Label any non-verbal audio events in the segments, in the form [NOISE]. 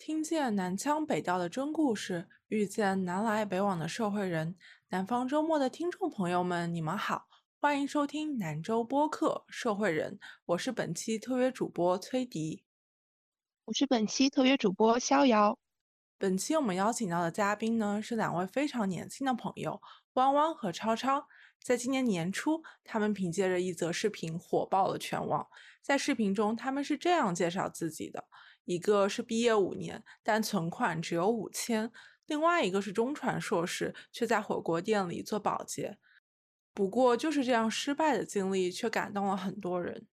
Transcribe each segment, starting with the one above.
听见南腔北调的真故事，遇见南来北往的社会人。南方周末的听众朋友们，你们好，欢迎收听南周播客《社会人》，我是本期特约主播崔迪，我是本期特约主播逍遥。本期我们邀请到的嘉宾呢，是两位非常年轻的朋友，弯弯和超超。在今年年初，他们凭借着一则视频火爆了全网。在视频中，他们是这样介绍自己的。一个是毕业五年，但存款只有五千；另外一个是中传硕士，却在火锅店里做保洁。不过，就是这样失败的经历，却感动了很多人。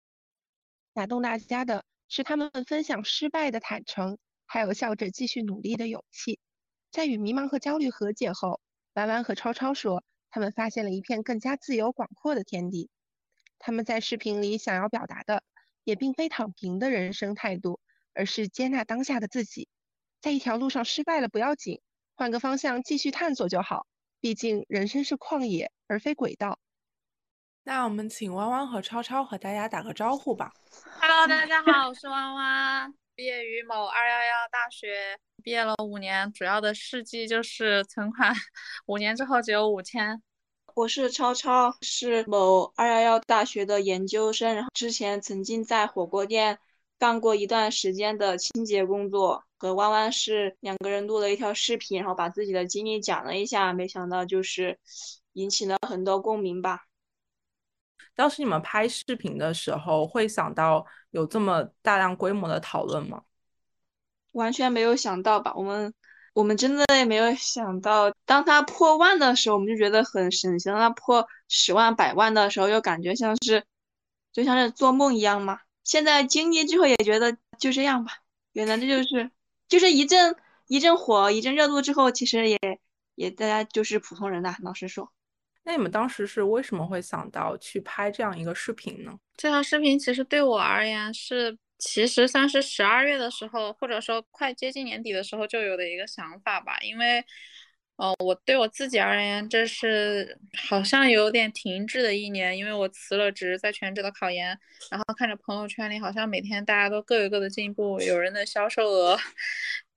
打动大家的是他们分享失败的坦诚，还有笑着继续努力的勇气。在与迷茫和焦虑和解后，弯弯和超超说，他们发现了一片更加自由广阔的天地。他们在视频里想要表达的，也并非躺平的人生态度。而是接纳当下的自己，在一条路上失败了不要紧，换个方向继续探索就好。毕竟人生是旷野，而非轨道。那我们请弯弯和超超和大家打个招呼吧。Hello，大家好，我是弯弯，毕业于某二幺幺大学，毕业了五年，主要的事迹就是存款五年之后只有五千。我是超超，是某二幺幺大学的研究生，然后之前曾经在火锅店。干过一段时间的清洁工作，和弯弯是两个人录了一条视频，然后把自己的经历讲了一下，没想到就是引起了很多共鸣吧。当时你们拍视频的时候，会想到有这么大量规模的讨论吗？完全没有想到吧，我们我们真的也没有想到，当他破万的时候，我们就觉得很神奇；，他破十万、百万的时候，又感觉像是就像是做梦一样吗？现在经历之后也觉得就这样吧，原来这就是就是一阵一阵火一阵热度之后，其实也也大家就是普通人呐。老实说，那你们当时是为什么会想到去拍这样一个视频呢？这条视频其实对我而言是，其实算是十二月的时候，或者说快接近年底的时候就有的一个想法吧，因为。哦，我对我自己而言，这是好像有点停滞的一年，因为我辞了职，在全职的考研，然后看着朋友圈里好像每天大家都各有各的进步，有人的销售额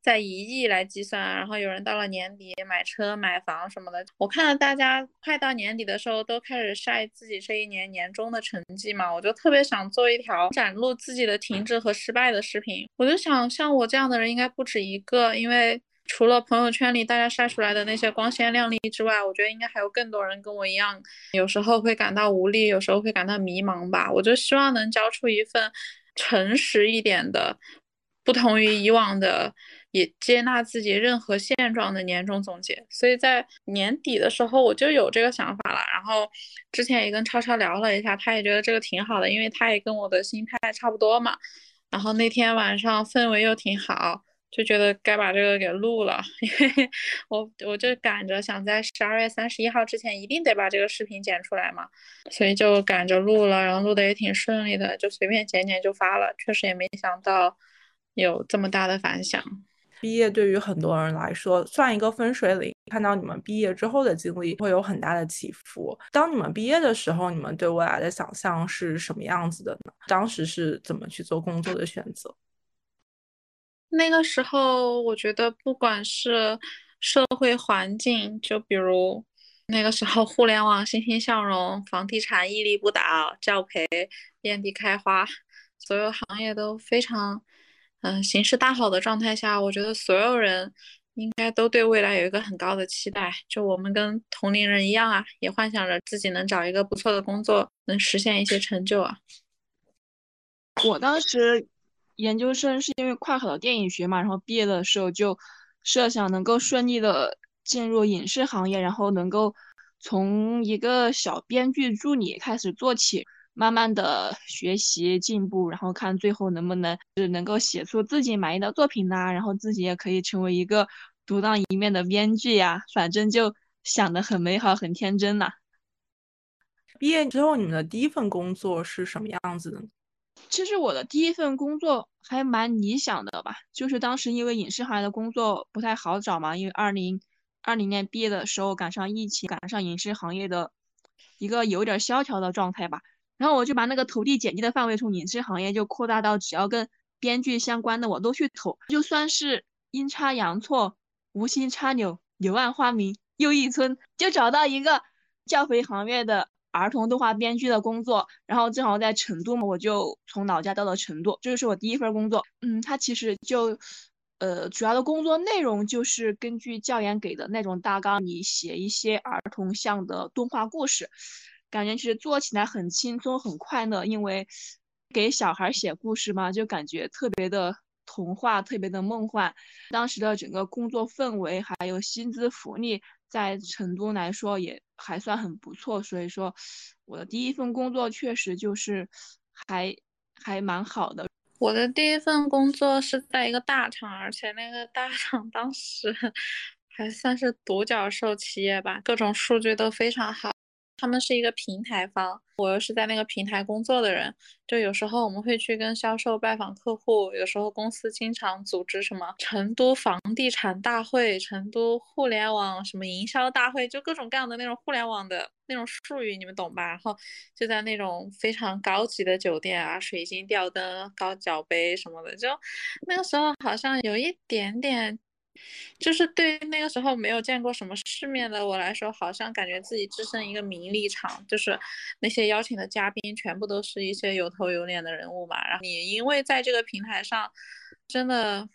在一亿来计算，然后有人到了年底买车买房什么的。我看到大家快到年底的时候都开始晒自己这一年年终的成绩嘛，我就特别想做一条展露自己的停滞和失败的视频。我就想，像我这样的人应该不止一个，因为。除了朋友圈里大家晒出来的那些光鲜亮丽之外，我觉得应该还有更多人跟我一样，有时候会感到无力，有时候会感到迷茫吧。我就希望能交出一份诚实一点的，不同于以往的，也接纳自己任何现状的年终总结。所以在年底的时候，我就有这个想法了。然后之前也跟超超聊了一下，他也觉得这个挺好的，因为他也跟我的心态差不多嘛。然后那天晚上氛围又挺好。就觉得该把这个给录了，[LAUGHS] 因为我我就赶着想在十二月三十一号之前一定得把这个视频剪出来嘛，所以就赶着录了，然后录的也挺顺利的，就随便剪剪就发了。确实也没想到有这么大的反响。毕业对于很多人来说算一个分水岭，看到你们毕业之后的经历会有很大的起伏。当你们毕业的时候，你们对未来的想象是什么样子的呢？当时是怎么去做工作的选择？那个时候，我觉得不管是社会环境，就比如那个时候互联网欣欣向荣，房地产屹立不倒，教培遍地开花，所有行业都非常嗯形势大好的状态下，我觉得所有人应该都对未来有一个很高的期待。就我们跟同龄人一样啊，也幻想着自己能找一个不错的工作，能实现一些成就啊。我当时。研究生是因为跨考的电影学嘛，然后毕业的时候就设想能够顺利的进入影视行业，然后能够从一个小编剧助理开始做起，慢慢的学习进步，然后看最后能不能是能够写出自己满意的作品呐，然后自己也可以成为一个独当一面的编剧呀，反正就想的很美好，很天真呐。毕业之后，你们的第一份工作是什么样子的？其实我的第一份工作还蛮理想的吧，就是当时因为影视行业的工作不太好找嘛，因为二零二零年毕业的时候赶上疫情，赶上影视行业的一个有点萧条的状态吧。然后我就把那个投递简历的范围从影视行业就扩大到只要跟编剧相关的我都去投，就算是阴差阳错，无心插柳，柳暗花明又一村，就找到一个教培行业的儿童动画编剧的工作。然后正好在成都嘛，我就从老家到了成都，这就是我第一份工作。嗯，他其实就，呃，主要的工作内容就是根据教研给的那种大纲，你写一些儿童向的动画故事。感觉其实做起来很轻松很快乐，因为给小孩写故事嘛，就感觉特别的童话，特别的梦幻。当时的整个工作氛围还有薪资福利，在成都来说也还算很不错。所以说，我的第一份工作确实就是还还蛮好的。我的第一份工作是在一个大厂，而且那个大厂当时 [LAUGHS] 还算是独角兽企业吧，各种数据都非常好。他们是一个平台方，我又是在那个平台工作的人，就有时候我们会去跟销售拜访客户，有时候公司经常组织什么成都房地产大会、成都互联网什么营销大会，就各种各样的那种互联网的那种术语，你们懂吧？然后就在那种非常高级的酒店啊，水晶吊灯、高脚杯什么的，就那个时候好像有一点点。就是对那个时候没有见过什么世面的我来说，好像感觉自己置身一个名利场，就是那些邀请的嘉宾全部都是一些有头有脸的人物嘛。然后你因为在这个平台上，真的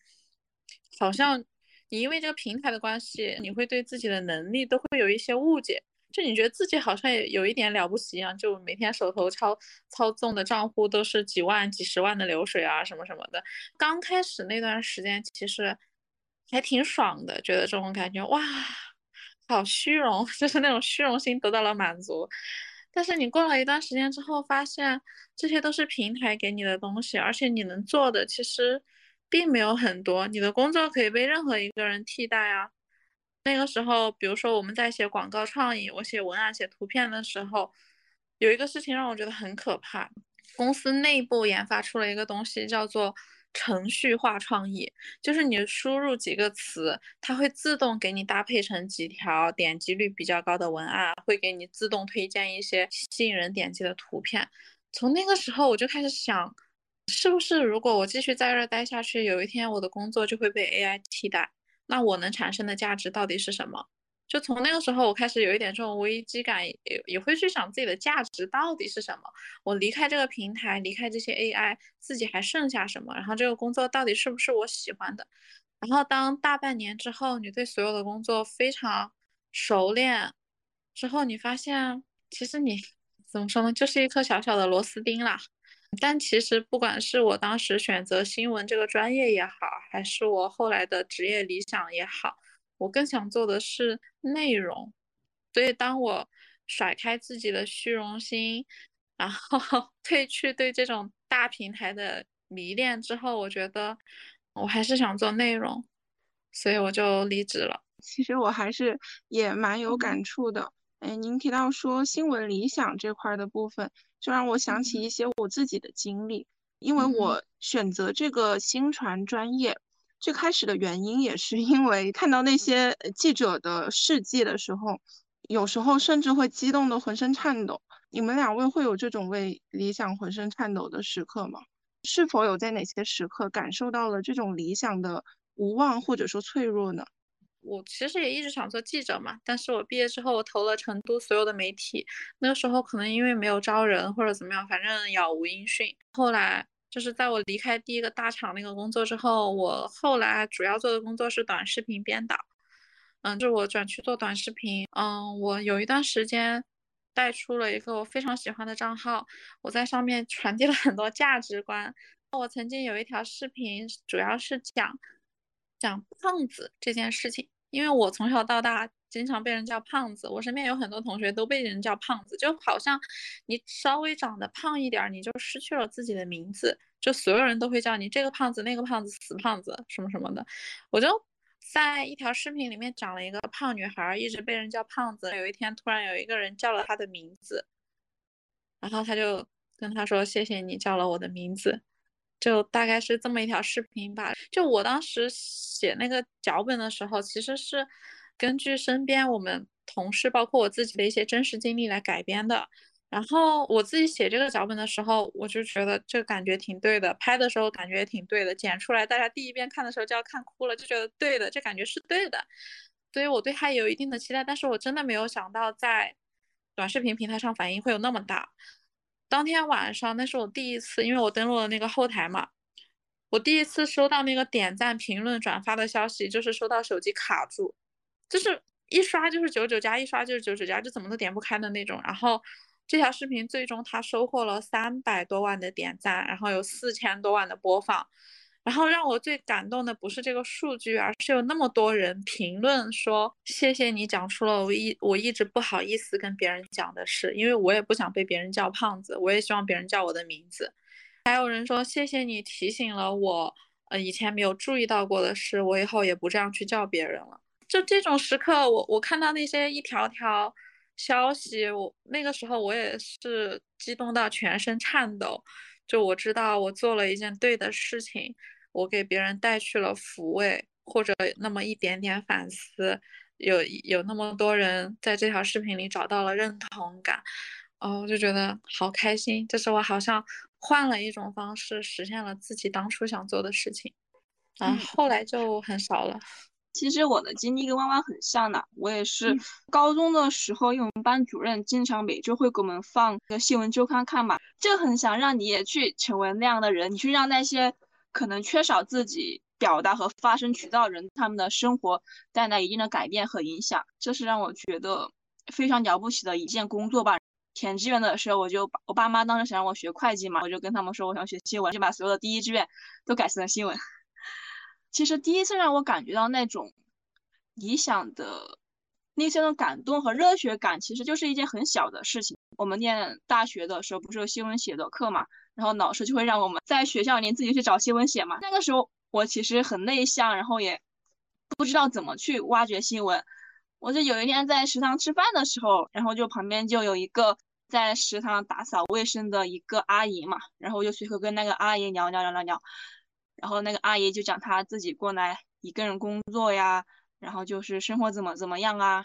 好像你因为这个平台的关系，你会对自己的能力都会有一些误解，就你觉得自己好像也有一点了不起一样，就每天手头操操纵的账户都是几万、几十万的流水啊，什么什么的。刚开始那段时间，其实。还挺爽的，觉得这种感觉哇，好虚荣，[LAUGHS] 就是那种虚荣心得到了满足。但是你过了一段时间之后，发现这些都是平台给你的东西，而且你能做的其实并没有很多。你的工作可以被任何一个人替代啊。那个时候，比如说我们在写广告创意，我写文案、写图片的时候，有一个事情让我觉得很可怕。公司内部研发出了一个东西，叫做。程序化创意就是你输入几个词，它会自动给你搭配成几条点击率比较高的文案，会给你自动推荐一些吸引人点击的图片。从那个时候我就开始想，是不是如果我继续在这儿待下去，有一天我的工作就会被 AI 替代？那我能产生的价值到底是什么？就从那个时候，我开始有一点这种危机感，也也会去想自己的价值到底是什么。我离开这个平台，离开这些 AI，自己还剩下什么？然后这个工作到底是不是我喜欢的？然后当大半年之后，你对所有的工作非常熟练之后，你发现其实你怎么说呢，就是一颗小小的螺丝钉啦。但其实不管是我当时选择新闻这个专业也好，还是我后来的职业理想也好。我更想做的是内容，所以当我甩开自己的虚荣心，然后 [LAUGHS] 褪去对这种大平台的迷恋之后，我觉得我还是想做内容，所以我就离职了。其实我还是也蛮有感触的。哎，您提到说新闻理想这块的部分，就让我想起一些我自己的经历，因为我选择这个新传专业。最开始的原因也是因为看到那些记者的事迹的时候，有时候甚至会激动的浑身颤抖。你们两位会有这种为理想浑身颤抖的时刻吗？是否有在哪些时刻感受到了这种理想的无望或者说脆弱呢？我其实也一直想做记者嘛，但是我毕业之后我投了成都所有的媒体，那个时候可能因为没有招人或者怎么样，反正杳无音讯。后来。就是在我离开第一个大厂那个工作之后，我后来主要做的工作是短视频编导，嗯，就我转去做短视频，嗯，我有一段时间带出了一个我非常喜欢的账号，我在上面传递了很多价值观。我曾经有一条视频，主要是讲讲胖子这件事情，因为我从小到大。经常被人叫胖子，我身边有很多同学都被人叫胖子，就好像你稍微长得胖一点，你就失去了自己的名字，就所有人都会叫你这个胖子、那个胖子、死胖子什么什么的。我就在一条视频里面讲了一个胖女孩，一直被人叫胖子。有一天突然有一个人叫了她的名字，然后他就跟她说：“谢谢你叫了我的名字。”就大概是这么一条视频吧。就我当时写那个脚本的时候，其实是。根据身边我们同事，包括我自己的一些真实经历来改编的。然后我自己写这个脚本的时候，我就觉得这个感觉挺对的，拍的时候感觉也挺对的，剪出来大家第一遍看的时候就要看哭了，就觉得对的，这感觉是对的，所以我对它有一定的期待，但是我真的没有想到在短视频平台上反应会有那么大。当天晚上，那是我第一次，因为我登录了那个后台嘛，我第一次收到那个点赞、评论、转发的消息，就是收到手机卡住，就是一刷就是九九加，一刷就是九九加，就怎么都点不开的那种，然后。这条视频最终它收获了三百多万的点赞，然后有四千多万的播放，然后让我最感动的不是这个数据，而是有那么多人评论说谢谢你讲出了我一我一直不好意思跟别人讲的事，因为我也不想被别人叫胖子，我也希望别人叫我的名字。还有人说谢谢你提醒了我，呃以前没有注意到过的事，我以后也不这样去叫别人了。就这种时刻，我我看到那些一条条。消息，我那个时候我也是激动到全身颤抖，就我知道我做了一件对的事情，我给别人带去了抚慰或者那么一点点反思，有有那么多人在这条视频里找到了认同感，哦，我就觉得好开心，就是我好像换了一种方式实现了自己当初想做的事情，啊，后来就很少了。其实我的经历跟弯弯很像的，我也是高中的时候，因为我们班主任经常每周会给我们放个新闻周刊看嘛，就很想让你也去成为那样的人，你去让那些可能缺少自己表达和发声渠道人，他们的生活带来一定的改变和影响，这是让我觉得非常了不起的一件工作吧。填志愿的时候，我就我爸妈当时想让我学会计嘛，我就跟他们说我想学新闻，就把所有的第一志愿都改成了新闻。其实第一次让我感觉到那种理想的那些种感动和热血感，其实就是一件很小的事情。我们念大学的时候不是有新闻写作课嘛，然后老师就会让我们在学校里自己去找新闻写嘛。那个时候我其实很内向，然后也不知道怎么去挖掘新闻。我就有一天在食堂吃饭的时候，然后就旁边就有一个在食堂打扫卫生的一个阿姨嘛，然后我就随口跟那个阿姨聊聊聊聊聊。然后那个阿姨就讲她自己过来一个人工作呀，然后就是生活怎么怎么样啊，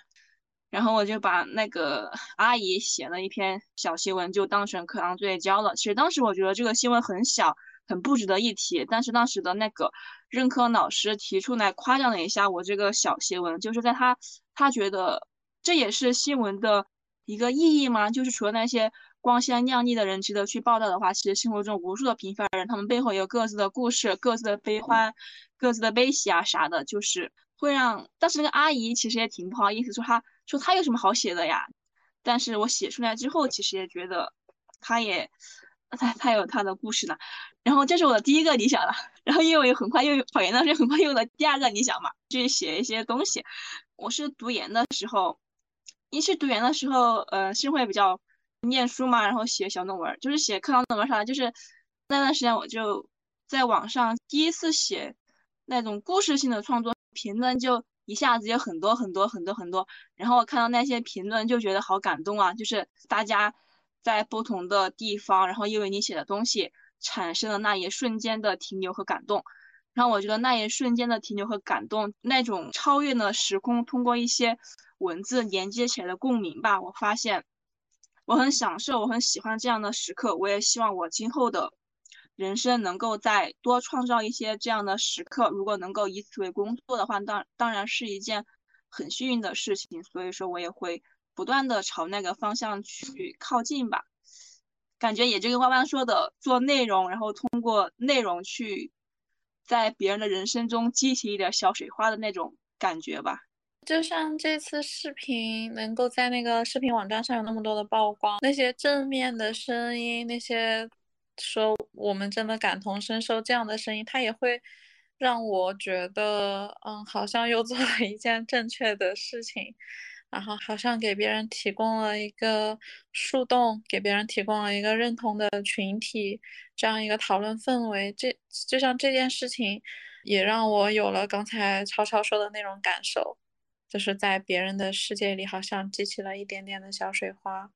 然后我就把那个 [LAUGHS] 阿姨写了一篇小新闻，就当成课堂作业交了。其实当时我觉得这个新闻很小，很不值得一提，但是当时的那个任课老师提出来夸奖了一下我这个小新闻，就是在他他觉得这也是新闻的一个意义吗？就是除了那些。光鲜亮丽的人值得去报道的话，其实生活中无数的平凡人，他们背后有各自的故事、各自的悲欢、各自的悲喜啊啥的，就是会让。但是那个阿姨其实也挺不好意思，说她说她有什么好写的呀？但是我写出来之后，其实也觉得她也她她有她的故事呢。然后这是我的第一个理想了。然后因为很快又考研的时，很快又有了第二个理想嘛，去写一些东西。我是读研的时候，一是读研的时候，呃，是会比较。念书嘛，然后写小论文，就是写课堂论文啥的。就是那段时间，我就在网上第一次写那种故事性的创作，评论就一下子有很多很多很多很多。然后我看到那些评论，就觉得好感动啊！就是大家在不同的地方，然后因为你写的东西产生了那一瞬间的停留和感动。然后我觉得那一瞬间的停留和感动，那种超越了时空，通过一些文字连接起来的共鸣吧，我发现。我很享受，我很喜欢这样的时刻。我也希望我今后的人生能够再多创造一些这样的时刻。如果能够以此为工作的话，当当然是一件很幸运的事情。所以说我也会不断的朝那个方向去靠近吧。感觉也就跟弯弯说的，做内容，然后通过内容去在别人的人生中激起一点小水花的那种感觉吧。就像这次视频能够在那个视频网站上有那么多的曝光，那些正面的声音，那些说我们真的感同身受这样的声音，它也会让我觉得，嗯，好像又做了一件正确的事情，然后好像给别人提供了一个树洞，给别人提供了一个认同的群体，这样一个讨论氛围。这就像这件事情，也让我有了刚才超超说的那种感受。就是在别人的世界里，好像激起了一点点的小水花，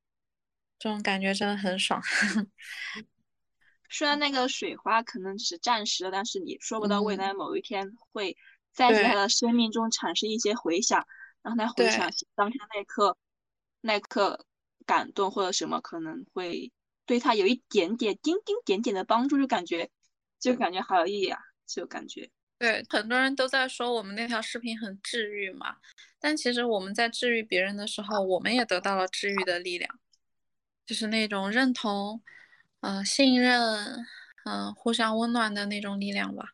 这种感觉真的很爽。[LAUGHS] 虽然那个水花可能只是暂时的，但是你说不到未来某一天会在他的生命中产生一些回响，让他回想当下那一刻，那一刻感动或者什么，可能会对他有一点点、丁丁点点的帮助，就感觉就感觉好有意义啊，就感觉。对，很多人都在说我们那条视频很治愈嘛，但其实我们在治愈别人的时候，我们也得到了治愈的力量，就是那种认同、呃信任、嗯互相温暖的那种力量吧。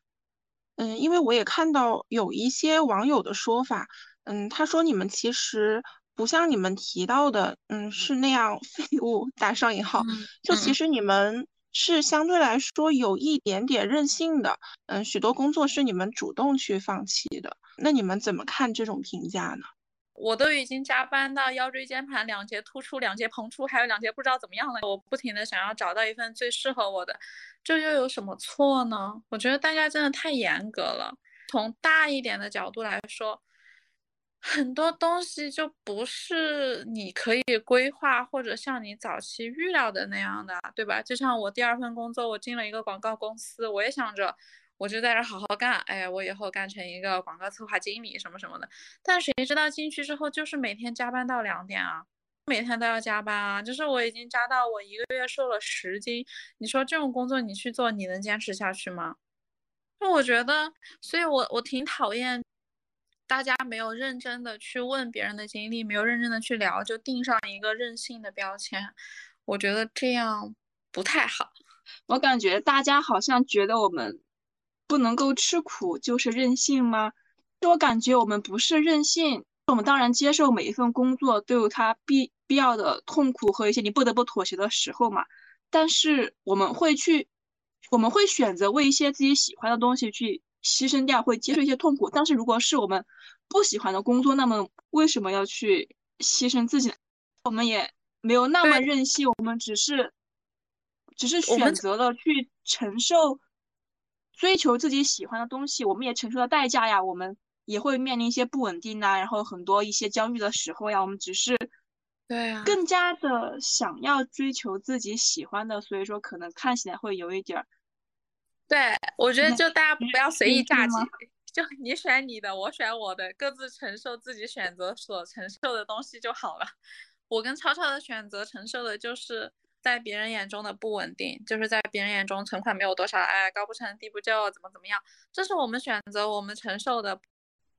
嗯，因为我也看到有一些网友的说法，嗯，他说你们其实不像你们提到的，嗯，是那样 [LAUGHS] 废物打上引号，就其实你们是相对来说有一点点任性的，嗯，许多工作是你们主动去放弃的，那你们怎么看这种评价呢？我都已经加班到腰椎间盘两节突出、两节膨出，还有两节不知道怎么样了。我不停的想要找到一份最适合我的，这又有什么错呢？我觉得大家真的太严格了。从大一点的角度来说，很多东西就不是你可以规划或者像你早期预料的那样的，对吧？就像我第二份工作，我进了一个广告公司，我也想着。我就在这好好干，哎，我以后干成一个广告策划经理什么什么的。但谁知道进去之后就是每天加班到两点啊，每天都要加班啊。就是我已经加到我一个月瘦了十斤，你说这种工作你去做，你能坚持下去吗？那我觉得，所以我我挺讨厌大家没有认真的去问别人的经历，没有认真的去聊，就定上一个任性的标签。我觉得这样不太好。我感觉大家好像觉得我们。不能够吃苦就是任性吗？我感觉我们不是任性，我们当然接受每一份工作都有它必必要的痛苦和一些你不得不妥协的时候嘛。但是我们会去，我们会选择为一些自己喜欢的东西去牺牲掉，会接受一些痛苦。但是如果是我们不喜欢的工作，那么为什么要去牺牲自己？我们也没有那么任性，我们只是只是选择了去承受。追求自己喜欢的东西，我们也承受了代价呀。我们也会面临一些不稳定啊，然后很多一些焦虑的时候呀。我们只是，对啊，更加的想要追求自己喜欢的，所以说可能看起来会有一点儿。对，我觉得就大家不要随意嫁接，就你选你的，我选我的，各自承受自己选择所承受的东西就好了。我跟超超的选择承受的就是。在别人眼中的不稳定，就是在别人眼中存款没有多少，哎，高不成低不就，怎么怎么样？这是我们选择，我们承受的。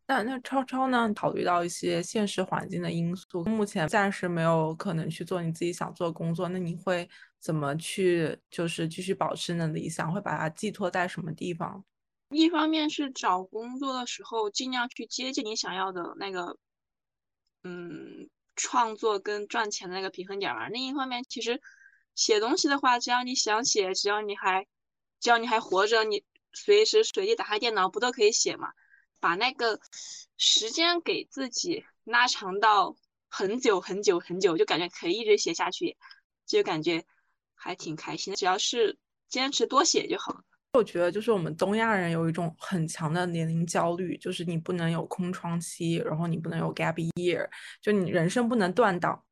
那那超超呢？考虑到一些现实环境的因素，目前暂时没有可能去做你自己想做的工作。那你会怎么去，就是继续保持你的理想？会把它寄托在什么地方？一方面是找工作的时候，尽量去接近你想要的那个，嗯，创作跟赚钱的那个平衡点吧。另一方面，其实。写东西的话，只要你想写，只要你还，只要你还活着，你随时随地打开电脑不都可以写嘛？把那个时间给自己拉长到很久很久很久，就感觉可以一直写下去，就感觉还挺开心。只要是坚持多写就好。我觉得就是我们东亚人有一种很强的年龄焦虑，就是你不能有空窗期，然后你不能有 gap year，就你人生不能断档。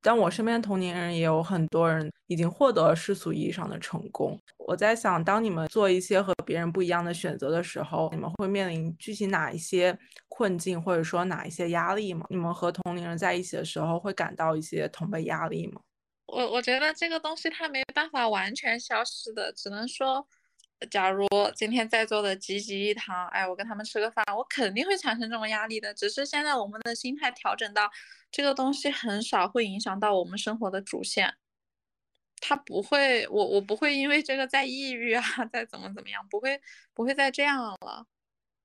但我身边同龄人也有很多人已经获得了世俗意义上的成功。我在想，当你们做一些和别人不一样的选择的时候，你们会面临具体哪一些困境，或者说哪一些压力吗？你们和同龄人在一起的时候，会感到一些同辈压力吗？我我觉得这个东西它没办法完全消失的，只能说。假如今天在座的济济一堂，哎，我跟他们吃个饭，我肯定会产生这种压力的。只是现在我们的心态调整到，这个东西很少会影响到我们生活的主线，他不会，我我不会因为这个再抑郁啊，[LAUGHS] 再怎么怎么样，不会不会再这样了。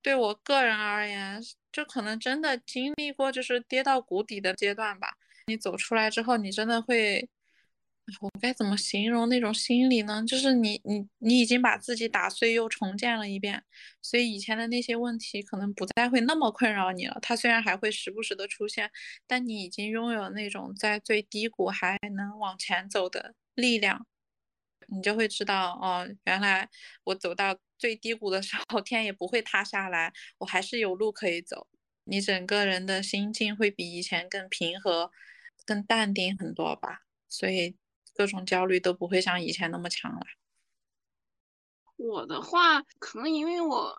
对我个人而言，就可能真的经历过就是跌到谷底的阶段吧。你走出来之后，你真的会。我该怎么形容那种心理呢？就是你你你已经把自己打碎又重建了一遍，所以以前的那些问题可能不再会那么困扰你了。它虽然还会时不时的出现，但你已经拥有那种在最低谷还能往前走的力量，你就会知道哦，原来我走到最低谷的时候，天也不会塌下来，我还是有路可以走。你整个人的心境会比以前更平和、更淡定很多吧，所以。各种焦虑都不会像以前那么强了。我的话，可能因为我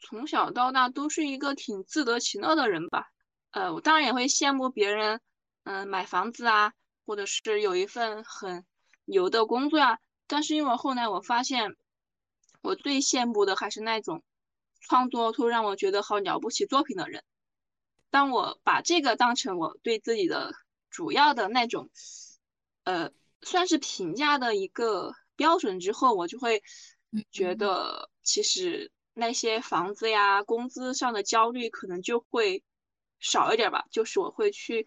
从小到大都是一个挺自得其乐的人吧。呃，我当然也会羡慕别人，嗯，买房子啊，或者是有一份很牛的工作呀。但是因为后来我发现，我最羡慕的还是那种创作出让我觉得好了不起作品的人。当我把这个当成我对自己的主要的那种，呃，算是评价的一个标准之后，我就会觉得其实那些房子呀、工资上的焦虑可能就会少一点吧。就是我会去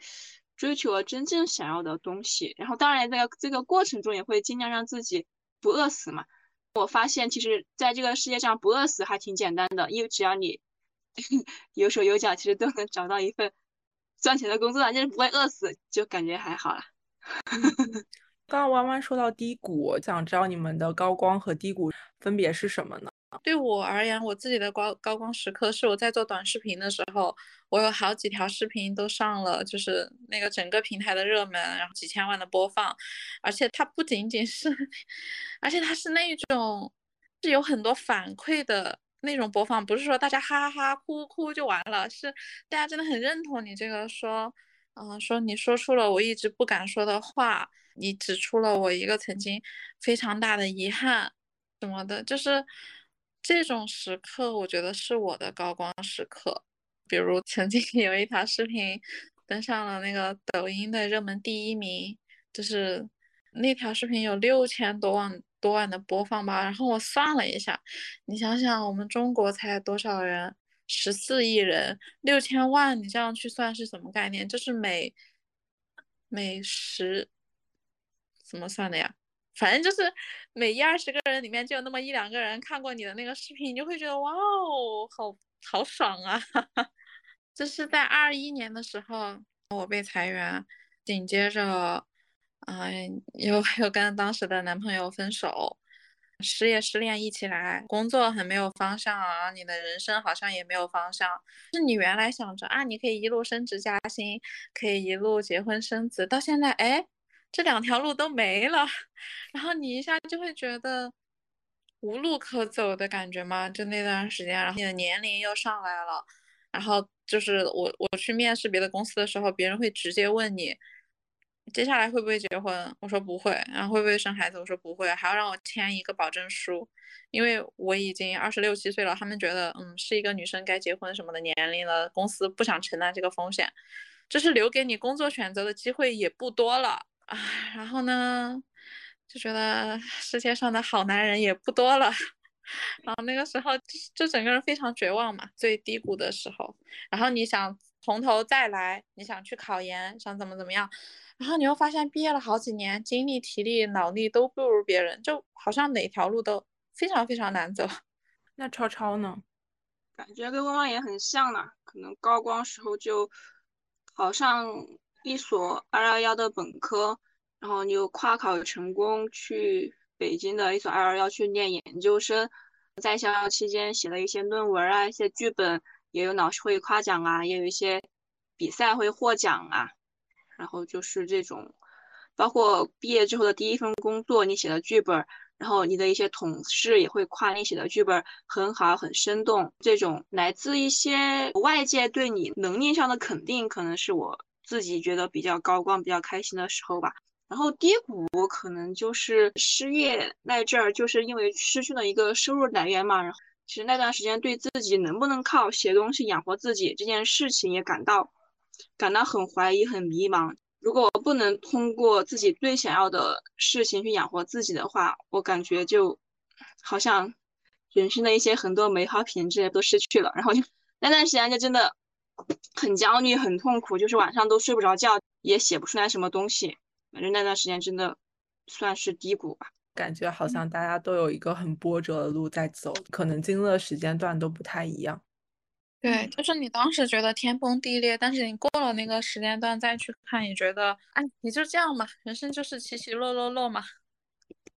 追求我真正想要的东西，然后当然在这个过程中也会尽量让自己不饿死嘛。我发现其实在这个世界上不饿死还挺简单的，因为只要你。[LAUGHS] 有手有脚，其实都能找到一份赚钱的工作，就是不会饿死，就感觉还好了。[LAUGHS] 刚刚弯弯说到低谷，我想知道你们的高光和低谷分别是什么呢？对我而言，我自己的高高光时刻是我在做短视频的时候，我有好几条视频都上了，就是那个整个平台的热门，然后几千万的播放，而且它不仅仅是，而且它是那种是有很多反馈的。那种播放不是说大家哈哈哈哭哭就完了，是大家真的很认同你这个说，嗯，说你说出了我一直不敢说的话，你指出了我一个曾经非常大的遗憾什么的，就是这种时刻，我觉得是我的高光时刻。比如曾经 [LAUGHS] 有一条视频登上了那个抖音的热门第一名，就是那条视频有六千多万。多万的播放吧，然后我算了一下，你想想，我们中国才多少人？十四亿人，六千万，你这样去算是什么概念？就是每每十怎么算的呀？反正就是每一二十个人里面就有那么一两个人看过你的那个视频，你就会觉得哇哦，好好爽啊！[LAUGHS] 这是在二一年的时候，我被裁员，紧接着。哎，又又跟当时的男朋友分手，失业失恋一起来，工作很没有方向啊，你的人生好像也没有方向。是你原来想着啊，你可以一路升职加薪，可以一路结婚生子，到现在哎，这两条路都没了，然后你一下就会觉得无路可走的感觉嘛。就那段时间，然后你的年龄又上来了，然后就是我我去面试别的公司的时候，别人会直接问你。接下来会不会结婚？我说不会。然后会不会生孩子？我说不会。还要让我签一个保证书，因为我已经二十六七岁了。他们觉得，嗯，是一个女生该结婚什么的年龄了，公司不想承担这个风险，就是留给你工作选择的机会也不多了啊。然后呢，就觉得世界上的好男人也不多了。[LAUGHS] 然后那个时候就就整个人非常绝望嘛，最低谷的时候。然后你想从头再来，你想去考研，想怎么怎么样。然后你又发现毕业了好几年，精力、体力、脑力都不如别人，就好像哪条路都非常非常难走。[LAUGHS] 那超超呢？感觉跟汪汪也很像呢。可能高光时候就考上一所二幺幺的本科，然后你又跨考成功，去北京的一所二幺幺去念研究生，在校期间写了一些论文啊，一些剧本，也有老师会夸奖啊，也有一些比赛会获奖啊。然后就是这种，包括毕业之后的第一份工作，你写的剧本，然后你的一些同事也会夸你写的剧本很好、很生动。这种来自一些外界对你能力上的肯定，可能是我自己觉得比较高光、比较开心的时候吧。然后低谷可能就是失业那阵儿，就是因为失去了一个收入来源嘛。然后其实那段时间对自己能不能靠写东西养活自己这件事情也感到。感到很怀疑、很迷茫。如果我不能通过自己最想要的事情去养活自己的话，我感觉就好像人生的一些很多美好品质都失去了。然后就那段时间就真的很焦虑、很痛苦，就是晚上都睡不着觉，也写不出来什么东西。反正那段时间真的算是低谷吧。感觉好像大家都有一个很波折的路在走，可能经历的时间段都不太一样。对，就是你当时觉得天崩地裂，但是你过了那个时间段再去看，也觉得，哎，也就这样嘛，人生就是起起落落落嘛。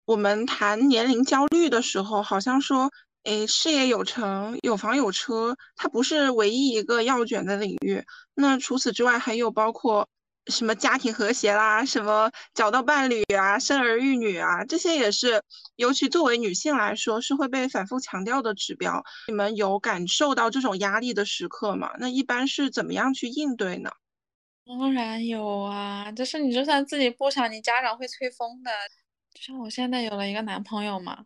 我们谈年龄焦虑的时候，好像说，哎，事业有成、有房有车，它不是唯一一个要卷的领域。那除此之外，还有包括。什么家庭和谐啦，什么找到伴侣啊，生儿育女啊，这些也是，尤其作为女性来说，是会被反复强调的指标。你们有感受到这种压力的时刻吗？那一般是怎么样去应对呢？当然有啊，就是你就算自己不想，你家长会催疯的。就像我现在有了一个男朋友嘛，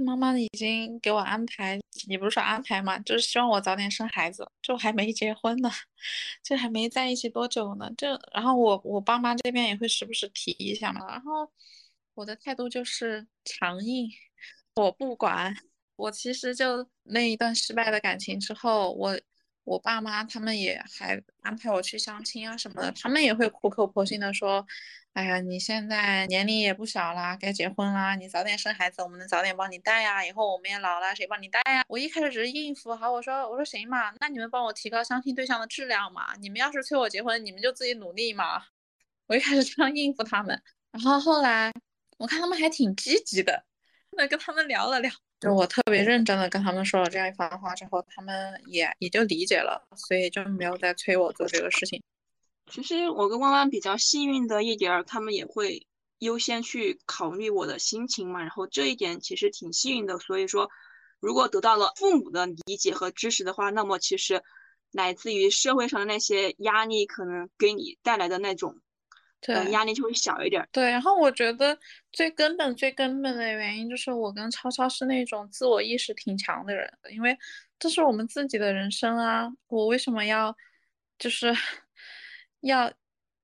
妈妈已经给我安排，也不是说安排嘛，就是希望我早点生孩子，就还没结婚呢，[LAUGHS] 就还没在一起多久呢。就然后我我爸妈这边也会时不时提一下嘛，然后我的态度就是强硬，我不管。我其实就那一段失败的感情之后，我。我爸妈他们也还安排我去相亲啊什么的，他们也会苦口婆心的说：“哎呀，你现在年龄也不小啦，该结婚啦，你早点生孩子，我们能早点帮你带呀。以后我们也老了，谁帮你带呀？”我一开始只是应付，好，我说我说行嘛，那你们帮我提高相亲对象的质量嘛，你们要是催我结婚，你们就自己努力嘛。我一开始这样应付他们，然后后来我看他们还挺积极的，那跟他们聊了聊。就我特别认真的跟他们说了这样一番话之后，他们也也就理解了，所以就没有再催我做这个事情。其实我跟弯弯比较幸运的一点，他们也会优先去考虑我的心情嘛，然后这一点其实挺幸运的。所以说，如果得到了父母的理解和支持的话，那么其实来自于社会上的那些压力，可能给你带来的那种。对，压力就会小一点。对，然后我觉得最根本、最根本的原因就是我跟超超是那种自我意识挺强的人，因为这是我们自己的人生啊。我为什么要，就是要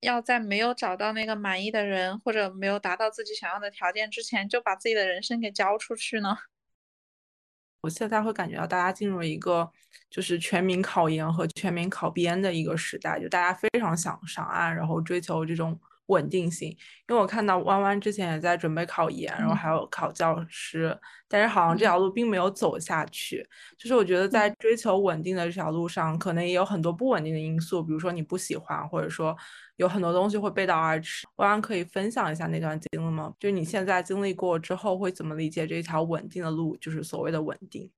要在没有找到那个满意的人或者没有达到自己想要的条件之前，就把自己的人生给交出去呢？[LAUGHS] 我现在会感觉到大家进入一个就是全民考研和全民考编的一个时代，就大家非常想上岸，然后追求这种稳定性。因为我看到弯弯之前也在准备考研，然后还有考教师，但是好像这条路并没有走下去。就是我觉得在追求稳定的这条路上，可能也有很多不稳定的因素，比如说你不喜欢，或者说。有很多东西会背道而驰，弯弯可以分享一下那段经历吗？就你现在经历过之后，会怎么理解这条稳定的路？就是所谓的稳定。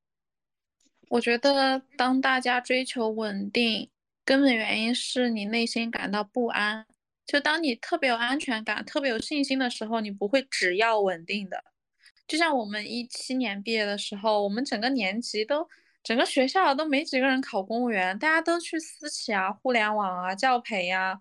我觉得，当大家追求稳定，根本原因是你内心感到不安。就当你特别有安全感、特别有信心的时候，你不会只要稳定的。就像我们一七年毕业的时候，我们整个年级都。整个学校都没几个人考公务员，大家都去私企啊、互联网啊、教培呀。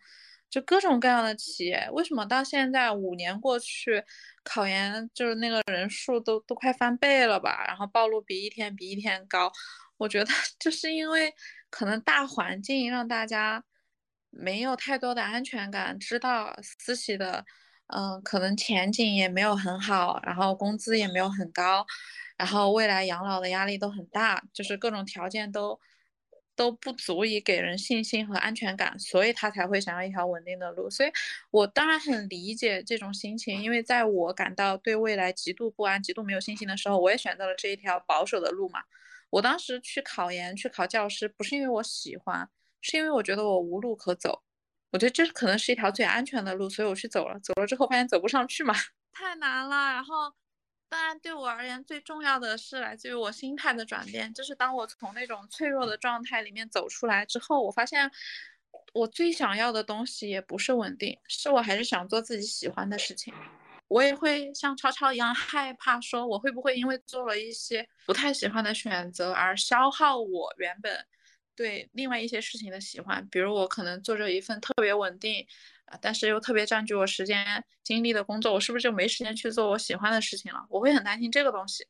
就各种各样的企业，为什么到现在五年过去，考研就是那个人数都都快翻倍了吧？然后报录比一天比一天高，我觉得 [LAUGHS] 就是因为可能大环境让大家没有太多的安全感，知道私企的，嗯，可能前景也没有很好，然后工资也没有很高，然后未来养老的压力都很大，就是各种条件都。都不足以给人信心和安全感，所以他才会想要一条稳定的路。所以我当然很理解这种心情，因为在我感到对未来极度不安、极度没有信心的时候，我也选择了这一条保守的路嘛。我当时去考研、去考教师，不是因为我喜欢，是因为我觉得我无路可走。我觉得这可能是一条最安全的路，所以我去走了。走了之后发现走不上去嘛，[LAUGHS] 太难了。然后。当然，对我而言，最重要的是来自于我心态的转变。就是当我从那种脆弱的状态里面走出来之后，我发现我最想要的东西也不是稳定，是我还是想做自己喜欢的事情。我也会像超超一样害怕，说我会不会因为做了一些不太喜欢的选择而消耗我原本对另外一些事情的喜欢。比如我可能做着一份特别稳定。啊，但是又特别占据我时间精力的工作，我是不是就没时间去做我喜欢的事情了？我会很担心这个东西。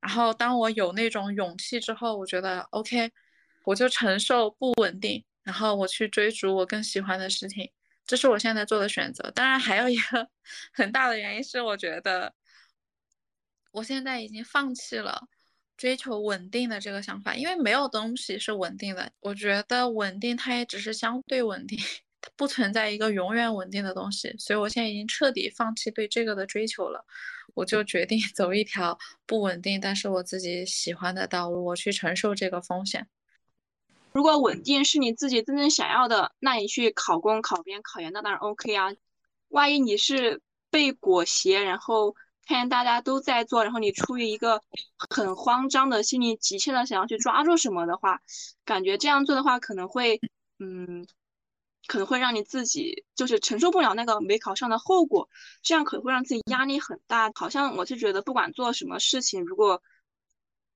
然后当我有那种勇气之后，我觉得 OK，我就承受不稳定，然后我去追逐我更喜欢的事情，这是我现在做的选择。当然，还有一个很大的原因是，我觉得我现在已经放弃了追求稳定的这个想法，因为没有东西是稳定的。我觉得稳定它也只是相对稳定。[LAUGHS] 它不存在一个永远稳定的东西，所以我现在已经彻底放弃对这个的追求了。我就决定 [LAUGHS] 走一条不稳定，但是我自己喜欢的道路，我去承受这个风险。如果稳定是你自己真正想要的，那你去考公、考编、考研，那当然 OK 啊。万一你是被裹挟，然后看见大家都在做，然后你出于一个很慌张的心理，急切的想要去抓住什么的话，感觉这样做的话可能会，嗯。可能会让你自己就是承受不了那个没考上的后果，这样可能会让自己压力很大。好像我是觉得，不管做什么事情，如果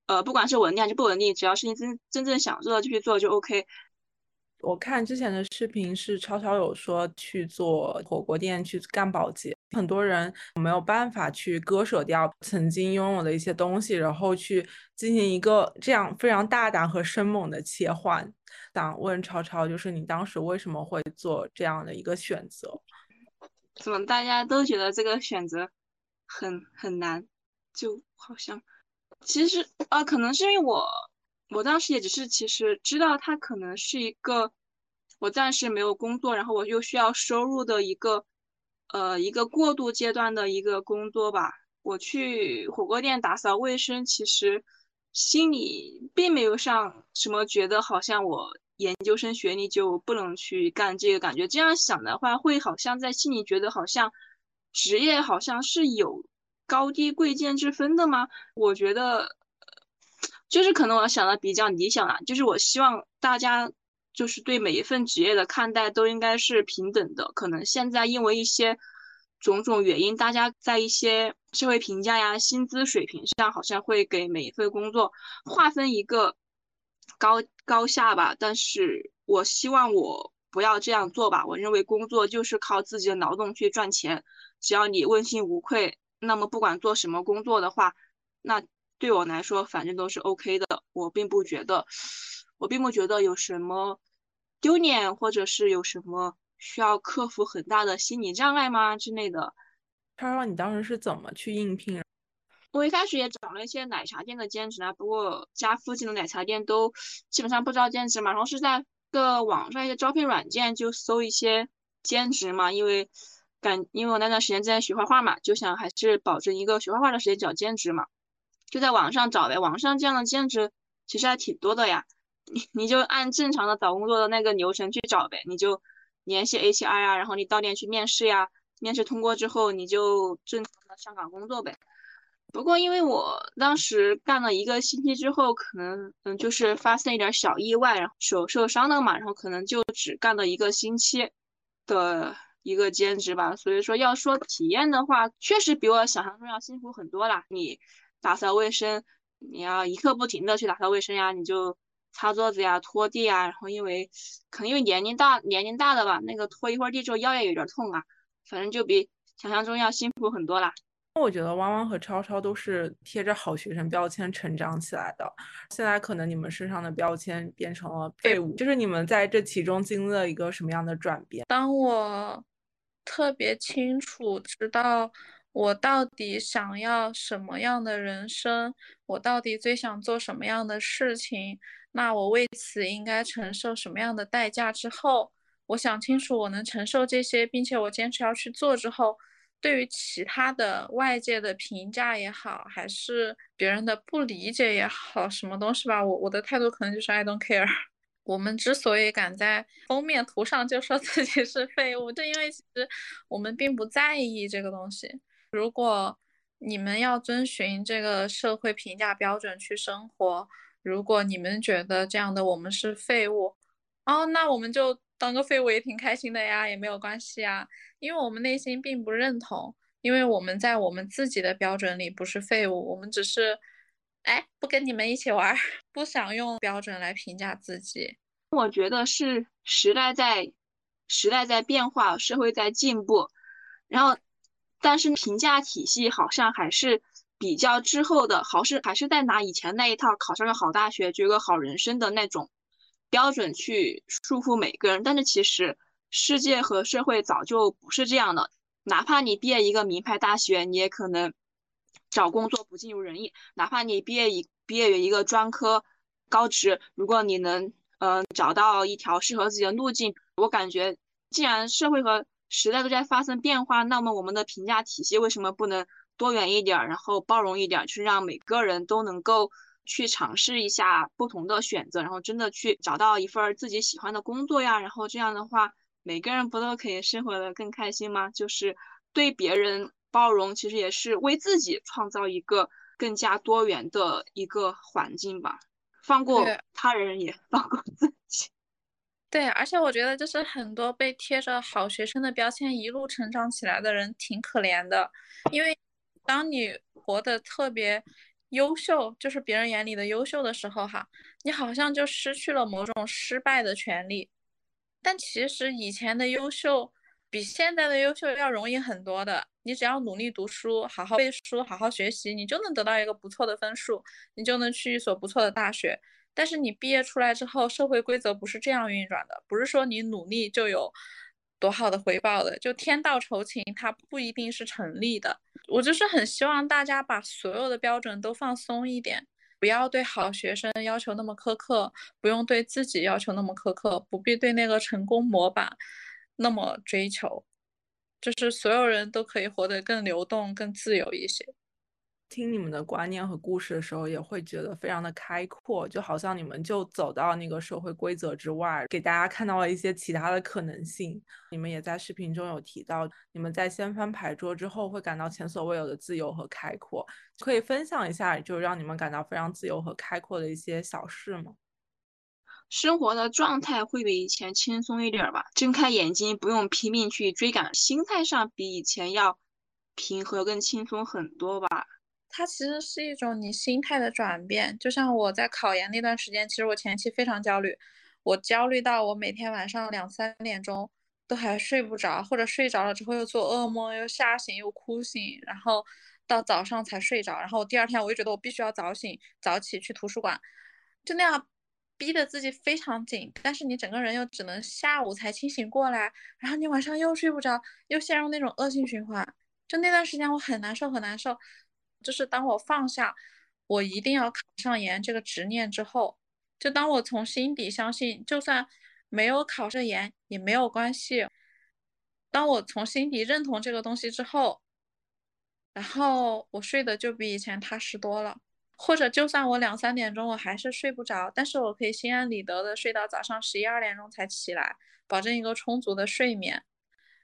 呃不管是稳定还是不稳定，只要是你真真正想做的就去做就 OK。我看之前的视频是超超有说去做火锅店去干保洁，很多人没有办法去割舍掉曾经拥有的一些东西，然后去进行一个这样非常大胆和生猛的切换。想问超超，就是你当时为什么会做这样的一个选择？怎么大家都觉得这个选择很很难？就好像其实啊，可能是因为我。我当时也只是其实知道他可能是一个我暂时没有工作，然后我又需要收入的一个呃一个过渡阶段的一个工作吧。我去火锅店打扫卫生，其实心里并没有上什么觉得好像我研究生学历就不能去干这个感觉。这样想的话，会好像在心里觉得好像职业好像是有高低贵贱之分的吗？我觉得。就是可能我想的比较理想啊，就是我希望大家就是对每一份职业的看待都应该是平等的。可能现在因为一些种种原因，大家在一些社会评价呀、薪资水平上，好像会给每一份工作划分一个高高下吧。但是我希望我不要这样做吧。我认为工作就是靠自己的劳动去赚钱，只要你问心无愧，那么不管做什么工作的话，那。对我来说，反正都是 OK 的。我并不觉得，我并不觉得有什么丢脸，或者是有什么需要克服很大的心理障碍吗之类的。超超，你当时是怎么去应聘？我一开始也找了一些奶茶店的兼职啊，不过家附近的奶茶店都基本上不招兼职嘛。然后是在个网上一些招聘软件就搜一些兼职嘛，因为感因为我那段时间正在学画画嘛，就想还是保证一个学画画的时间找兼职嘛。就在网上找呗，网上这样的兼职其实还挺多的呀。你你就按正常的找工作的那个流程去找呗，你就联系 HR 啊，然后你到店去面试呀，面试通过之后你就正常的上岗工作呗。不过因为我当时干了一个星期之后，可能嗯就是发生一点小意外，然后手受伤了嘛，然后可能就只干了一个星期的一个兼职吧。所以说要说体验的话，确实比我想象中要辛苦很多啦。你。打扫卫生，你要一刻不停的去打扫卫生呀，你就擦桌子呀、拖地啊，然后因为可能因为年龄大、年龄大了吧，那个拖一会儿地之后腰也有点痛啊，反正就比想象中要辛苦很多啦。我觉得汪汪和超超都是贴着好学生标签成长起来的，现在可能你们身上的标签变成了废物，就是你们在这其中经历了一个什么样的转变？当我特别清楚知道。我到底想要什么样的人生？我到底最想做什么样的事情？那我为此应该承受什么样的代价？之后，我想清楚我能承受这些，并且我坚持要去做之后，对于其他的外界的评价也好，还是别人的不理解也好，什么东西吧，我我的态度可能就是 I don't care。[LAUGHS] 我们之所以敢在封面图上就说自己是废物，就因为其实我们并不在意这个东西。如果你们要遵循这个社会评价标准去生活，如果你们觉得这样的我们是废物，哦，那我们就当个废物也挺开心的呀，也没有关系啊，因为我们内心并不认同，因为我们在我们自己的标准里不是废物，我们只是，哎，不跟你们一起玩，不想用标准来评价自己。我觉得是时代在，时代在变化，社会在进步，然后。但是评价体系好像还是比较之后的，好是还是在拿以前那一套考上个好大学、就有个好人生的那种标准去束缚每个人。但是其实世界和社会早就不是这样的，哪怕你毕业一个名牌大学，你也可能找工作不尽如人意；哪怕你毕业一毕业于一个专科高职，如果你能嗯找到一条适合自己的路径，我感觉既然社会和时代都在发生变化，那么我们的评价体系为什么不能多元一点，然后包容一点，去让每个人都能够去尝试一下不同的选择，然后真的去找到一份自己喜欢的工作呀？然后这样的话，每个人不都可以生活的更开心吗？就是对别人包容，其实也是为自己创造一个更加多元的一个环境吧。放过他人，也放过自己。[LAUGHS] 对，而且我觉得就是很多被贴着好学生的标签一路成长起来的人挺可怜的，因为当你活得特别优秀，就是别人眼里的优秀的时候，哈，你好像就失去了某种失败的权利。但其实以前的优秀比现在的优秀要容易很多的。你只要努力读书，好好背书，好好学习，你就能得到一个不错的分数，你就能去一所不错的大学。但是你毕业出来之后，社会规则不是这样运转的，不是说你努力就有多好的回报的，就天道酬勤，它不一定是成立的。我就是很希望大家把所有的标准都放松一点，不要对好学生要求那么苛刻，不用对自己要求那么苛刻，不必对那个成功模板那么追求，就是所有人都可以活得更流动、更自由一些。听你们的观念和故事的时候，也会觉得非常的开阔，就好像你们就走到那个社会规则之外，给大家看到了一些其他的可能性。你们也在视频中有提到，你们在掀翻牌桌之后，会感到前所未有的自由和开阔。可以分享一下，就让你们感到非常自由和开阔的一些小事吗？生活的状态会比以前轻松一点吧，睁开眼睛不用拼命去追赶，心态上比以前要平和更轻松很多吧。它其实是一种你心态的转变，就像我在考研那段时间，其实我前期非常焦虑，我焦虑到我每天晚上两三点钟都还睡不着，或者睡着了之后又做噩梦，又吓醒又哭醒，然后到早上才睡着，然后第二天我就觉得我必须要早醒早起去图书馆，就那样逼得自己非常紧，但是你整个人又只能下午才清醒过来，然后你晚上又睡不着，又陷入那种恶性循环，就那段时间我很难受很难受。就是当我放下我一定要考上研这个执念之后，就当我从心底相信，就算没有考上研也没有关系。当我从心底认同这个东西之后，然后我睡得就比以前踏实多了。或者就算我两三点钟我还是睡不着，但是我可以心安理得的睡到早上十一二点钟才起来，保证一个充足的睡眠，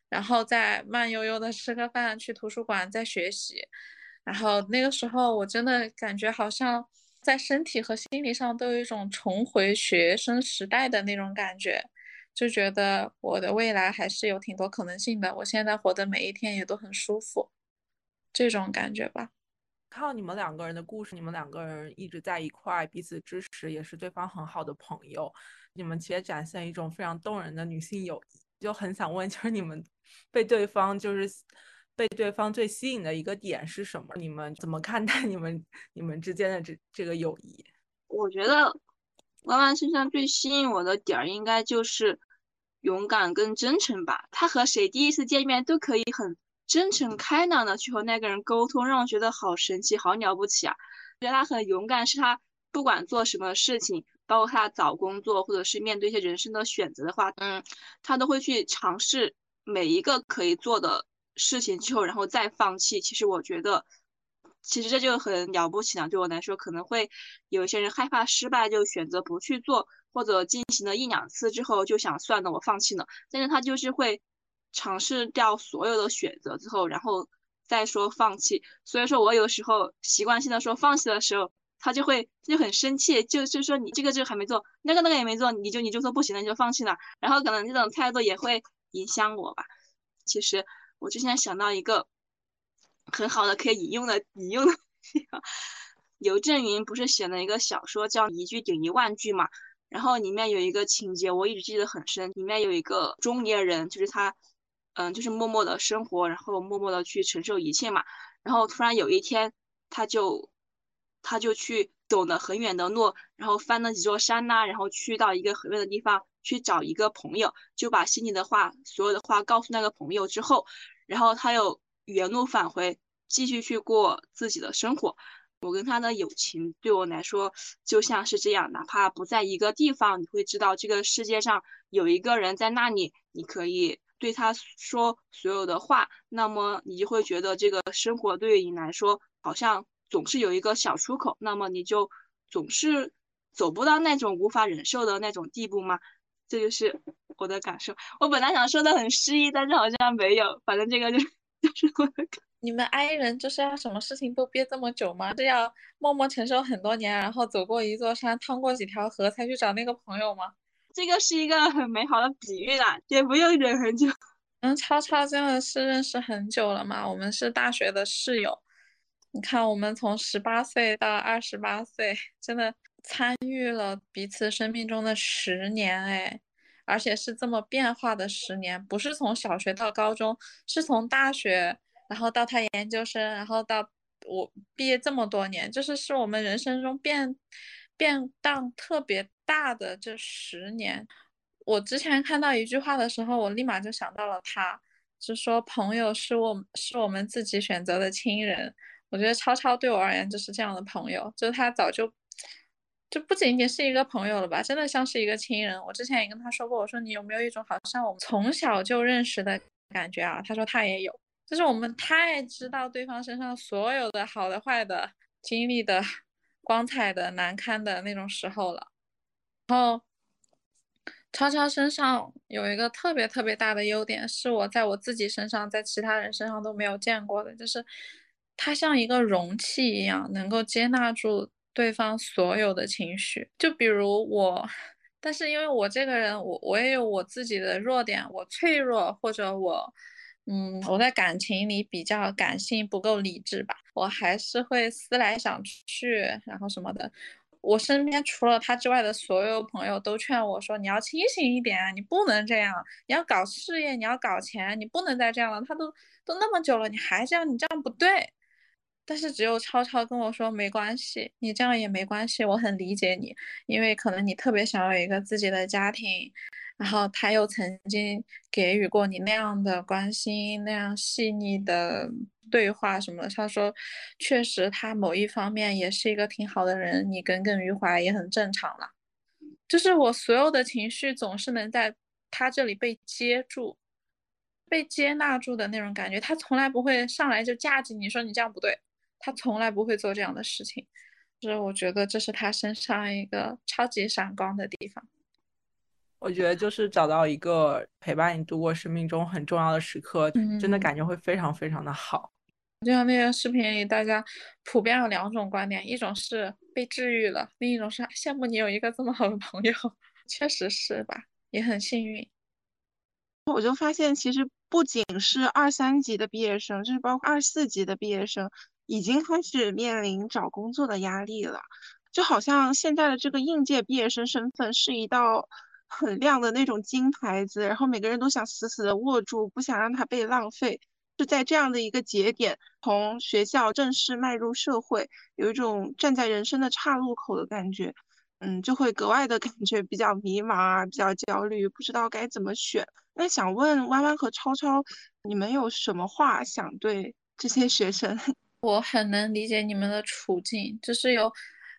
然后再慢悠悠的吃个饭，去图书馆再学习。然后那个时候，我真的感觉好像在身体和心理上都有一种重回学生时代的那种感觉，就觉得我的未来还是有挺多可能性的。我现在活的每一天也都很舒服，这种感觉吧。靠你们两个人的故事，你们两个人一直在一块，彼此支持，也是对方很好的朋友。你们其实展现一种非常动人的女性友谊，就很想问，就是你们被对方就是。被对方最吸引的一个点是什么？你们怎么看待你们你们之间的这这个友谊？我觉得弯弯身上最吸引我的点儿应该就是勇敢跟真诚吧。他和谁第一次见面都可以很真诚开朗的去和那个人沟通，让我觉得好神奇，好了不起啊！觉得他很勇敢，是他不管做什么事情，包括他找工作或者是面对一些人生的选择的话，嗯，他都会去尝试每一个可以做的。事情之后，然后再放弃，其实我觉得，其实这就很了不起了。对我来说，可能会有一些人害怕失败，就选择不去做，或者进行了一两次之后就想算了，我放弃了。但是他就是会尝试掉所有的选择之后，然后再说放弃。所以说我有时候习惯性的说放弃的时候，他就会就很生气，就就说你这个这个还没做，那个那个也没做，你就你就说不行了，你就放弃了。然后可能这种态度也会影响我吧。其实。我之前想到一个很好的可以引用的引用的地方，刘震云不是写了一个小说叫《一句顶一万句》嘛？然后里面有一个情节我一直记得很深，里面有一个中年人，就是他，嗯，就是默默的生活，然后默默的去承受一切嘛。然后突然有一天，他就他就去走了很远的路，然后翻了几座山呐，然后去到一个很远的地方。去找一个朋友，就把心里的话，所有的话告诉那个朋友之后，然后他又原路返回，继续去过自己的生活。我跟他的友情对我来说就像是这样，哪怕不在一个地方，你会知道这个世界上有一个人在那里，你可以对他说所有的话，那么你就会觉得这个生活对于你来说好像总是有一个小出口，那么你就总是走不到那种无法忍受的那种地步吗？这就是我的感受。我本来想说的很诗意，但是好像没有。反正这个就 [LAUGHS] 就是我的感。你们 I 人就是要什么事情都憋这么久吗？是要默默承受很多年，然后走过一座山，趟过几条河，才去找那个朋友吗？这个是一个很美好的比喻啦，也不用忍很久。嗯，超超真的是认识很久了嘛？我们是大学的室友。你看，我们从十八岁到二十八岁，真的。参与了彼此生命中的十年，哎，而且是这么变化的十年，不是从小学到高中，是从大学，然后到他研究生，然后到我毕业这么多年，就是是我们人生中变变荡特别大的这十年。我之前看到一句话的时候，我立马就想到了他，是说朋友是我是我们自己选择的亲人。我觉得超超对我而言就是这样的朋友，就是他早就。就不仅仅是一个朋友了吧，真的像是一个亲人。我之前也跟他说过，我说你有没有一种好像我们从小就认识的感觉啊？他说他也有，就是我们太知道对方身上所有的好的、坏的、经历的、光彩的、难堪的那种时候了。然后，超超身上有一个特别特别大的优点，是我在我自己身上，在其他人身上都没有见过的，就是他像一个容器一样，能够接纳住。对方所有的情绪，就比如我，但是因为我这个人，我我也有我自己的弱点，我脆弱，或者我，嗯，我在感情里比较感性，不够理智吧，我还是会思来想去，然后什么的。我身边除了他之外的所有朋友都劝我说：“你要清醒一点，你不能这样，你要搞事业，你要搞钱，你不能再这样了。他都都那么久了，你还这样，你这样不对。”但是只有超超跟我说没关系，你这样也没关系，我很理解你，因为可能你特别想要一个自己的家庭，然后他又曾经给予过你那样的关心，那样细腻的对话什么。他说，确实他某一方面也是一个挺好的人，你耿耿于怀也很正常了。就是我所有的情绪总是能在他这里被接住，被接纳住的那种感觉，他从来不会上来就架起你说你这样不对。他从来不会做这样的事情，就是我觉得这是他身上一个超级闪光的地方。我觉得就是找到一个陪伴你度过生命中很重要的时刻，真的感觉会非常非常的好。就像那个视频里，大家普遍有两种观点，一种是被治愈了，另一种是羡慕你有一个这么好的朋友。确实是吧，也很幸运。我就发现，其实不仅是二三级的毕业生，就是包括二四级的毕业生。已经开始面临找工作的压力了，就好像现在的这个应届毕业生身份是一道很亮的那种金牌子，然后每个人都想死死的握住，不想让它被浪费。就在这样的一个节点，从学校正式迈入社会，有一种站在人生的岔路口的感觉，嗯，就会格外的 [LAUGHS] 感觉比较迷茫啊，比较焦虑，不知道该怎么选。那想问弯弯和超超，你们有什么话想对这些学生？我很能理解你们的处境，就是有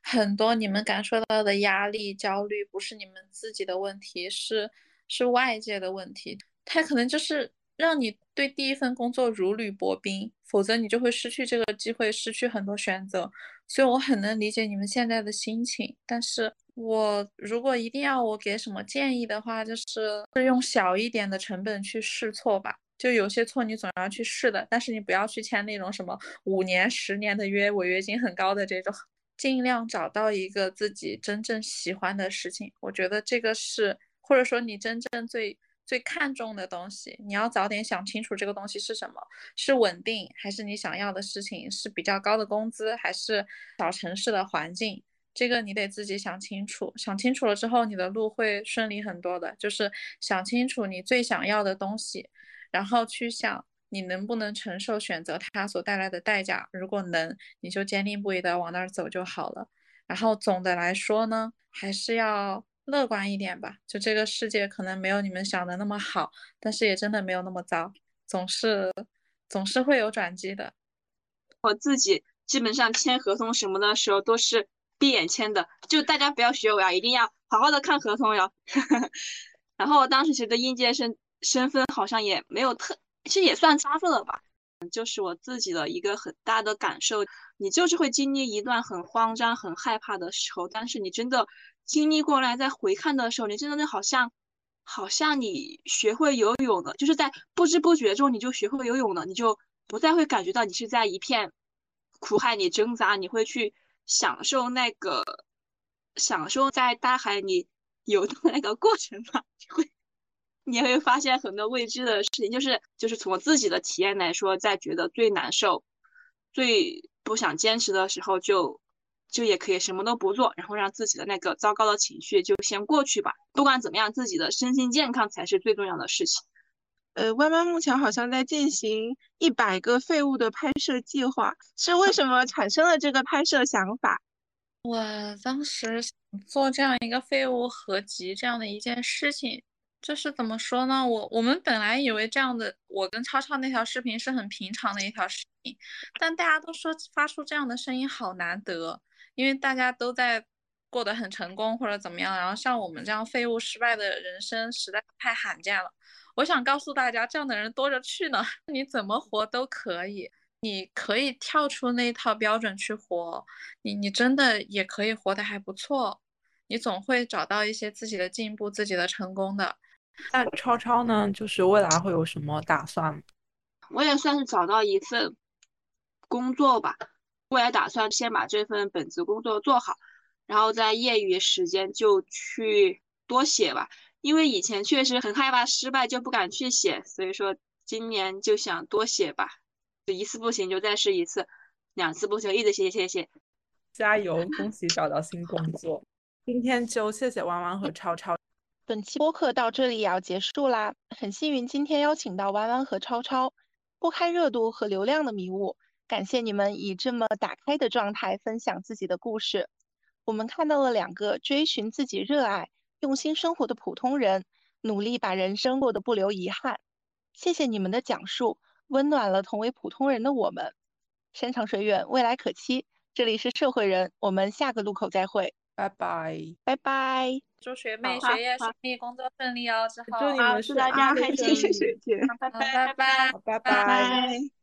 很多你们感受到的压力、焦虑，不是你们自己的问题，是是外界的问题。他可能就是让你对第一份工作如履薄冰，否则你就会失去这个机会，失去很多选择。所以我很能理解你们现在的心情。但是我如果一定要我给什么建议的话，就是用小一点的成本去试错吧。就有些错你总要去试的，但是你不要去签那种什么五年、十年的约，违约金很高的这种。尽量找到一个自己真正喜欢的事情，我觉得这个是，或者说你真正最最看重的东西，你要早点想清楚这个东西是什么，是稳定还是你想要的事情，是比较高的工资还是小城市的环境，这个你得自己想清楚。想清楚了之后，你的路会顺利很多的。就是想清楚你最想要的东西。然后去想你能不能承受选择它所带来的代价，如果能，你就坚定不移的往那儿走就好了。然后总的来说呢，还是要乐观一点吧。就这个世界可能没有你们想的那么好，但是也真的没有那么糟，总是总是会有转机的。我自己基本上签合同什么的时候都是闭眼签的，就大家不要学我呀，一定要好好的看合同哟。[LAUGHS] 然后我当时觉得应届生。身份好像也没有特，其实也算扎实了吧。就是我自己的一个很大的感受，你就是会经历一段很慌张、很害怕的时候，但是你真的经历过来，再回看的时候，你真的就好像，好像你学会游泳了，就是在不知不觉中你就学会游泳了，你就不再会感觉到你是在一片苦海里挣扎，你会去享受那个，享受在大海里游的那个过程吧，[LAUGHS] 就会。你会发现很多未知的事情，就是就是从我自己的体验来说，在觉得最难受、最不想坚持的时候，就就也可以什么都不做，然后让自己的那个糟糕的情绪就先过去吧。不管怎么样，自己的身心健康才是最重要的事情。呃，弯弯目前好像在进行一百个废物的拍摄计划，是为什么产生了这个拍摄想法？我当时做这样一个废物合集这样的一件事情，就是怎么说呢？我我们本来以为这样的我跟超超那条视频是很平常的一条视频，但大家都说发出这样的声音好难得，因为大家都在过得很成功或者怎么样，然后像我们这样废物失败的人生实在太罕见了。我想告诉大家，这样的人多着去呢。[LAUGHS] 你怎么活都可以，你可以跳出那一套标准去活，你你真的也可以活得还不错。你总会找到一些自己的进步、自己的成功的。那超超呢？就是未来会有什么打算？我也算是找到一份工作吧。未来打算先把这份本职工作做好，然后在业余时间就去多写吧。因为以前确实很害怕失败，就不敢去写，所以说今年就想多写吧，一次不行就再试一次，两次不行一直写写写，加油！恭喜找到新工作。今天就谢谢弯弯和超超。本期播客到这里也要结束啦，很幸运今天邀请到弯弯和超超，拨开热度和流量的迷雾，感谢你们以这么打开的状态分享自己的故事，我们看到了两个追寻自己热爱。用心生活的普通人，努力把人生过得不留遗憾。谢谢你们的讲述，温暖了同为普通人的我们。山长水远，未来可期。这里是社会人，我们下个路口再会，拜拜，拜拜。祝学妹学业顺利，工作顺利哦。之后祝你们大家开心，谢谢，拜拜，拜拜，拜拜。